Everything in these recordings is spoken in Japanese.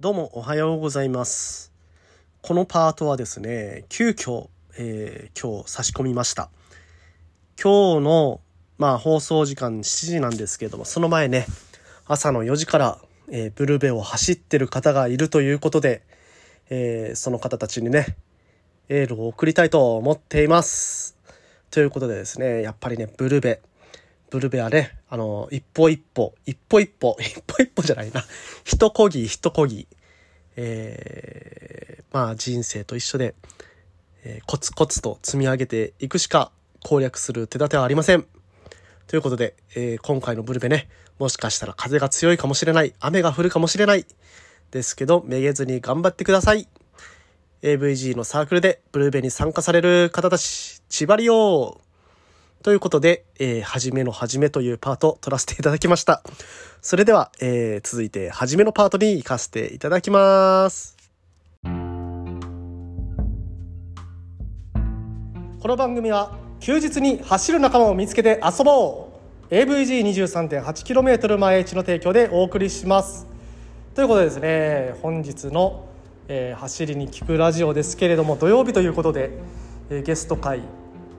どうもおはようございます。このパートはですね、急遽、えー今日差し込みました。今日の、まあ放送時間7時なんですけども、その前ね、朝の4時から、えーブルベを走ってる方がいるということで、えーその方たちにね、エールを送りたいと思っています。ということでですね、やっぱりね、ブルベ。ブルベはね、あの、一歩一歩、一歩一歩、一歩一歩じゃないな。一こぎ一こぎ、えーまあ人生と一緒で、えーコツコツと積み上げていくしか攻略する手立てはありません。ということで、えー今回のブルベね、もしかしたら風が強いかもしれない、雨が降るかもしれない。ですけど、めげずに頑張ってください。AVG のサークルでブルーベに参加される方たち、千葉りよということで、えー、はじめのはじめというパートを取らせていただきました。それでは、えー続いて、はじめのパートに行かせていただきます。この番組は、休日に走る仲間を見つけて遊ぼう !AVG23.8km 前地の提供でお送りします。ということでですね、本日の、えー走りに聞くラジオですけれども、土曜日ということで、えーゲスト会、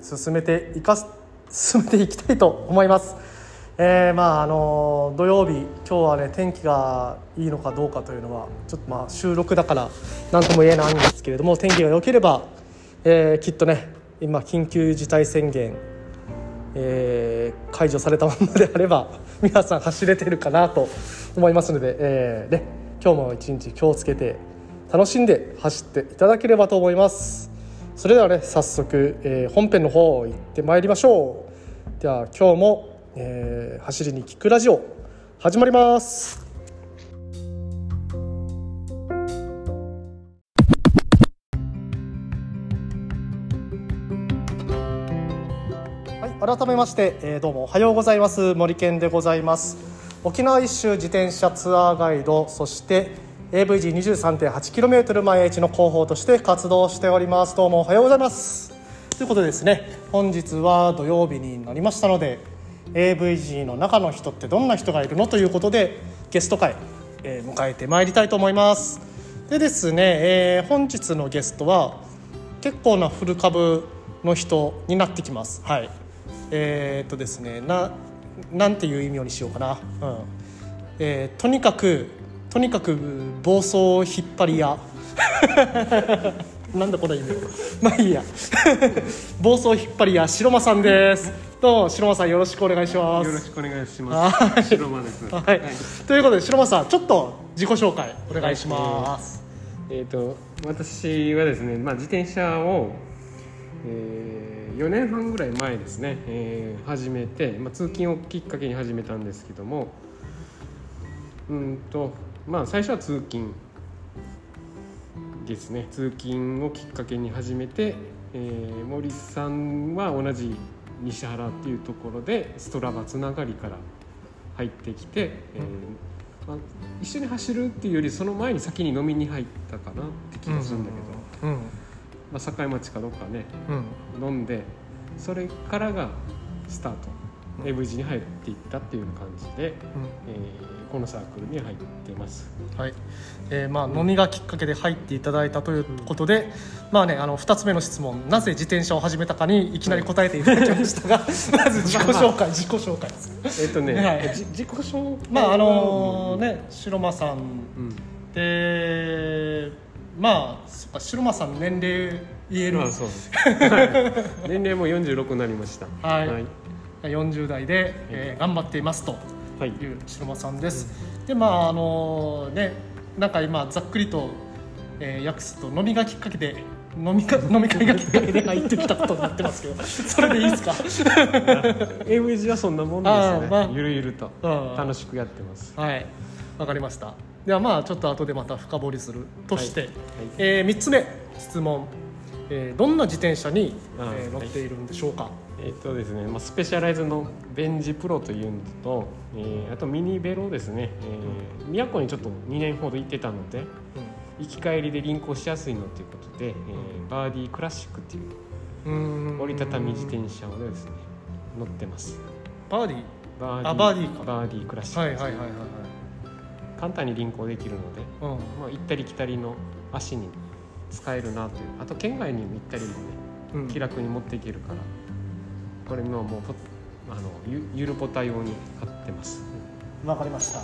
進めていかす、進めていきたいと思います。えーまああの土曜日今日はね天気がいいのかどうかというのはちょっとまあ収録だから何とも言えないんですけれども天気が良ければ、えきっとね今緊急事態宣言、え解除されたままであれば皆さん走れてるかなと思いますので、えーね、今日も一日気をつけて楽しんで走っていただければと思いますそれではね早速、えー本編の方行ってまいりましょう。では今日も、えー走りに聞くラジオ始まります。はい、改めまして、えーどうもおはようございます。森健でございます。沖縄一周自転車ツアーガイドそして AVG23.8km 前地の広報として活動しております。どうもおはようございますということでですね本日は土曜日になりましたので AVG の中の人ってどんな人がいるのということでゲスト会、えー迎えてまいりたいと思います。でですね、えー本日のゲストは結構なフル株の人になってきます。はい。えーっとですねななんていう意味にしようかな、うん。えーとにかくとにかく暴走引っ張り屋。なんだこの意味まあいいや。暴走引っ張り屋白間さんです。どうも白間さんよろしくお願いします。よろしくお願いします。はい。白間です。はい、ということで白間さんちょっと自己紹介お願いします、えっ、と私はですね、まあ自転車を、えー、4年半ぐらい前ですね、えー始めて、まあ通勤をきっかけに始めたんですけども、うんとまあ最初は通勤ですね。通勤をきっかけに始めて、えー森さんは同じ西原っていうところでストラバつながりから入ってきて、えーまあ、一緒に走るっていうよりその前に先に飲みに入ったかなって気がするんだけど、うん。まあ、境町かどっかねうん。飲んでそれからがスタート、うん。AVG に入っていったっていう感じで、えーこのサークルに入ってます。はい。えーまあ、飲みがきっかけで入っていただいたということで、まあね、あの2つ目の質問なぜ自転車を始めたかにいきなり答えていただきましたが、まず自己紹介自己紹介です。えっ、とね、はい。じ自己紹介まああのうん。ね白間さん。うんでまあそっか白間さん年齢言える。あそうです、はい。年齢も46になりました。はい。はい、40代で、えー頑張っていますとはい。いう白間さんです、でまああのねなんか今ざっくりと、えー訳すと飲みがきっかけで飲みか飲み会 がきっかけで入ってきたことになってますけど それでいいですか？AVG はそんなもんですね、まあ。ゆるゆるとうん。楽しくやってます。はい。わかりました。ではまあちょっと後でまた深掘りするとして、はい。え3つ目質問、えーどんな自転車に、えー乗っているんでしょうか、えっとですね、まあ、 Specialized の Venge Pro というのと、えーあとミニベロですね、えー宮古にちょっと2年ほど行ってたので行き帰りで輪行しやすいのということで、えー Birdy Classic っていううん。折りたたみ自転車をですね乗ってます。 Birdy？Birdy あ Birdy か。 Birdy Classic。はいはいはいはいはい。簡単に輪行できるので、うん。まあ、行ったり来たりの足に使えるなというあと県外にも行ったりもねうん。気楽に持っていけるからこれ今もうポあのゆゆるポタ用に買ってます。わかりました。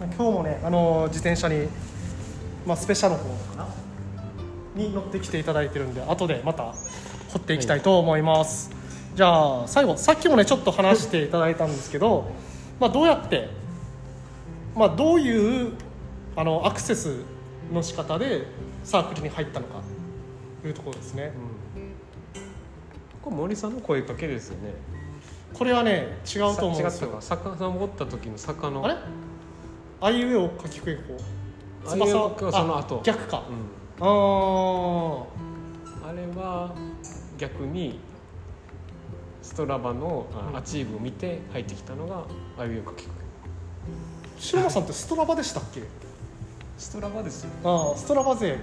今日もねあの自転車に、まあ、スペシャルの方かな？に乗ってきていただいてるんで後でまた掘っていきたいと思います、じゃあ最後さっきもねちょっと話していただいたんですけど、まあ、どうやって、まあ、どういうあのアクセスの仕方でサークルに入ったのかというところですねこれ森さんの声かけですよね。これはね違うと思うんですよ。さ違ったか。坂登った時の坂のあれ？あいうえおかきくえこ。あいうえおかその後。あ逆か。うん。あああれは逆にStrava のアチーブを見て入ってきたのがあいうえおかきく白間さんって Strava でしたっけ？ Strava ですよ。ああ Strava 勢。うん。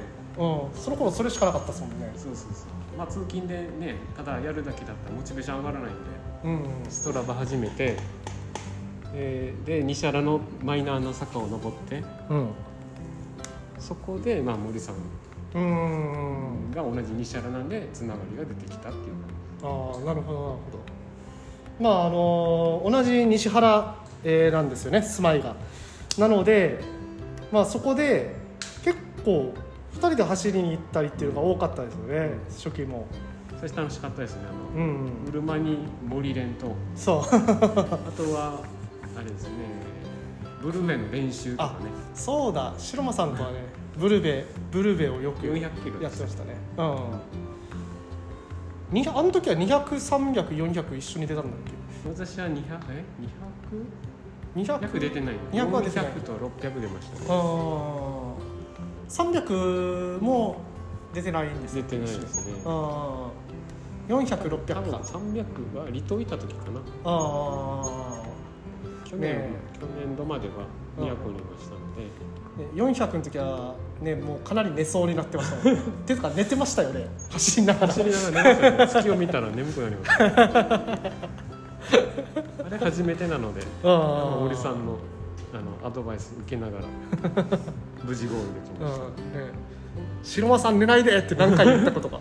その頃それしかなかったですもんね。そうそうそうまあ通勤でねただやるだけだったらモチベーション上がらないんでうん Strava 始めて、えーで西原のマイナーな坂を登ってうん。そこで、まあ、森さんうんが同じ西原なんでつながりが出てきたっていう。ああなるほどなるほど。まああの同じ西原、えーなんですよね住まいが。なのでまあそこで結構2人で走りに行ったりっていうのが多かったですよね初期も。そして楽しかったですねあの、うんウルマニ森連とそう。あとはあれですねブルメの練習とかね。そうだ。白間さんとはねブルベブルベをよく400キロやってましたね。うん。にあの時は2003004001緒に出たんだっ私は200え？け 200? 200 100出てない。200は出てない。400と600出ましたね。あ300も出てないんです出てないですね。あ400600多分か300は離島いた時かな。あ去年、ね去年度までは宮古にいましたので、あ、ね、400の時はねもうかなり寝そうになってましたも ていうか寝てましたよね。走りながら。走りながら眠くなる月を見たら眠くなります。あれ初めてなのであ森さんのあのアドバイス受けながら 無事ゴールできましうんね。白間さん寝ないでって何回言ったことか。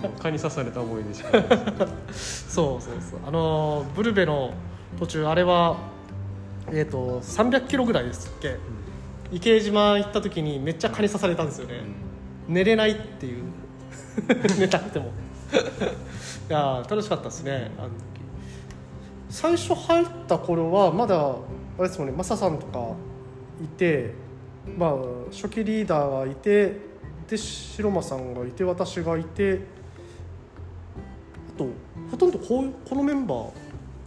た 蚊に刺された思い出しかないです。そうそうそう。あのブルベの途中あれはえっ、と300キロぐらいですっけ。池江島行った時にめっちゃ蚊に刺されたんですよね、寝れないっていう。寝たくても。いやー楽しかったですね。あの時最初入った頃はまだあれですもんねマサさんとかいてまあ初期リーダーがいてで白間さんがいて私がいてあとほとんどこうこのメンバー。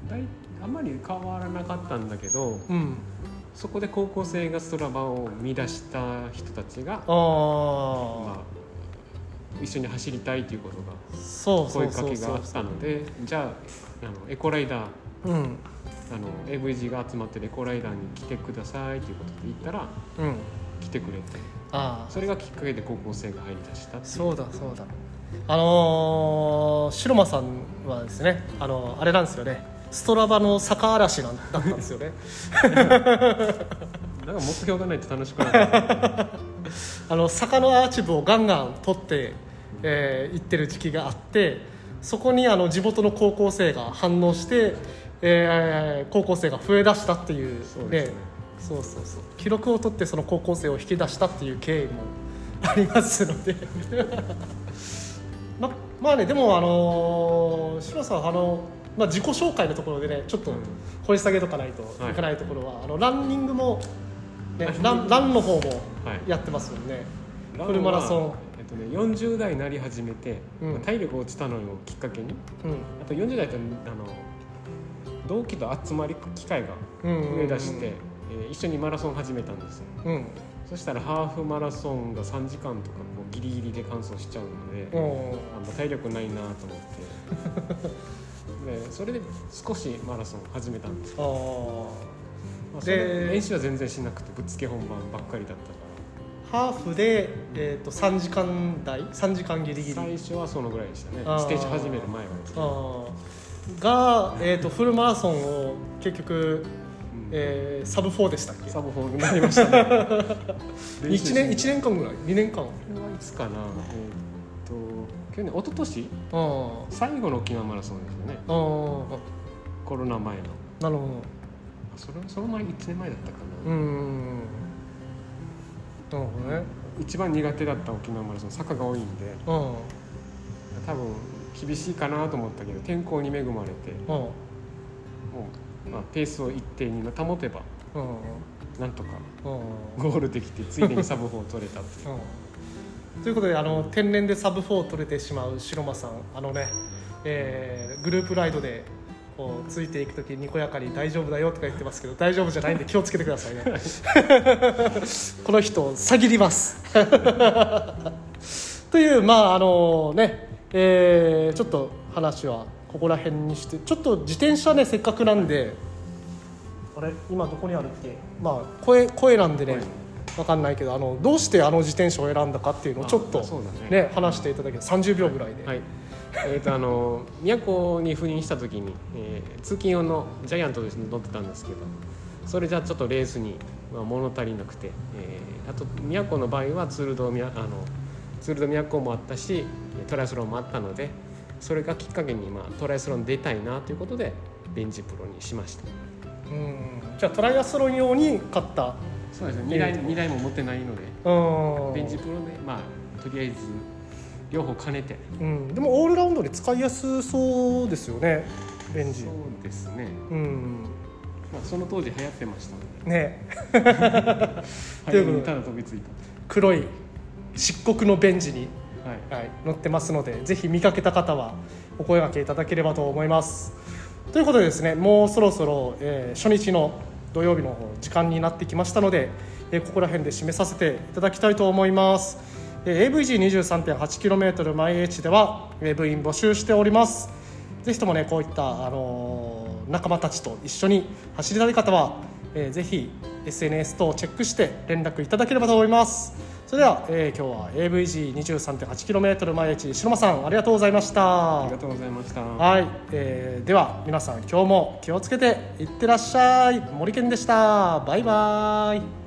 だいあんまり変わらなかったんだけどうん。そこで高校生がストラバを見出した人たちが、ああ、まあ、一緒に走りたいということが声かけがあったのでじゃああのエコライダーうんあの AVG が集まってるエコライダーに来てくださいということで言ったらうん。来てくれて。ああ。それがきっかけで高校生が入り出したそうだそうだ。あのー、白間さんはですねあのあれなんですよね。ストラバの坂嵐なんだったんですよね。なんか目標がないと楽しくない あの坂のアーチ部をガンガン取って、えー行ってる時期があってそこにあの地元の高校生が反応して、えー高校生が増えだしたっていうそうね。そうそうそう。記録を取ってその高校生を引き出したっていう経緯も ありますので。ままあねでもあのー白さんあの、まあ、自己紹介のところでねちょっとうん。掘り下げとかないとはい。いかないところは、あのランニングも、ねあ、ランランの方もはい。やってますよね、はフルマラソン。えっとね、40代になり始めて、うん。まあ体力落ちたのをきっかけにうん。あと40代とあの同期と集まり機会が増えだして、えー一緒にマラソン始めたんですよ。うん。そしたらハーフマラソンが3時間とかこうギリギリで完走しちゃうので、うんあもう体力ないなと思って。でそれで少しマラソン始めたんですよ、あまあ、それで練習は全然しなくてぶっつけ本番ばっかりだったかーハーフで、えー、と3時間台？3時間ギリギリ。ら最初はそのぐらいでしたね。ステージ始める前は。ですねが、えー、とフルマラソンを結局、うんえーサブ4でしたっけ？サブ4になりましたね。1年一年間ぐらい？2年間？これはいつかな。えーっと去年一昨年？うん最後の沖縄マラソンですよね。あコロナ前の。あなるほあそれその前1年前だったかどうな、んなるほどね。一番苦手だった沖縄マラソン坂が多いんで。うん多分厳しいかなと思ったけど天候に恵まれてうん。もう、まあ、ペースを一定に保てばうん。なんとかうん。ゴールできてついでにサブ4を取れたっていう。うん。ということであの天然でサブ4取れてしまう白間さんあのね、えーグループライドでこうついていく時にこやかに「大丈夫だよ」とか言ってますけど大丈夫じゃないんで気をつけてくださいね。この人詐欺ります。というまああのね、えーちょっと話はここら辺にしてちょっと自転車ねせっかくなんであれ？今どこにあるっけ？まあ声声なんでね、はいわかんないけどあのどうしてあの自転車を選んだかっていうのをちょっとね。ね話していただける30秒ぐらいで、はい。えー、とあの宮古に赴任した時に、えー通勤用のジャイアントですね乗ってたんですけどそれじゃちょっとレースに、まあ、物足りなくて、えーあと宮古の場合はツールド宮あのツールド宮古もあったしトライアスロンもあったのでそれがきっかけに、まあ、トライアスロン出たいなということでベンジプロにしました。うん。じゃあトライアスロン用に買った？そうですね。2台二台も持ってないのでうん。ベンジプロでまあとりあえず両方兼ねて。うん、でもオールラウンドで使いやすそうですよねレンジ。そうですね、うん。まあ、その当時流行ってましたので。ね。早めにただ飛びつい黒い漆黒のベンジに、たはい。はい、乗ってますのでぜひ見かけた方はお声掛けいただければと思います。ということでですねもうそろそろ、えー初日の土曜日の方時間になってきましたので、えーここら辺で締めさせていただきたいと思います、えー AVG23.8km 毎 H では、えー部員募集しております。ぜひともねこういった、あのー仲間たちと一緒に走りたい方は、えーぜひ SNS 等をチェックして連絡いただければと思いますそれでは、えー今日は AVG23.8km 毎 H 白間さんありがとうございました。ありがとうございました。はい、えーでは皆さん今日も気をつけていってらっしゃい。森健でした。バイバイ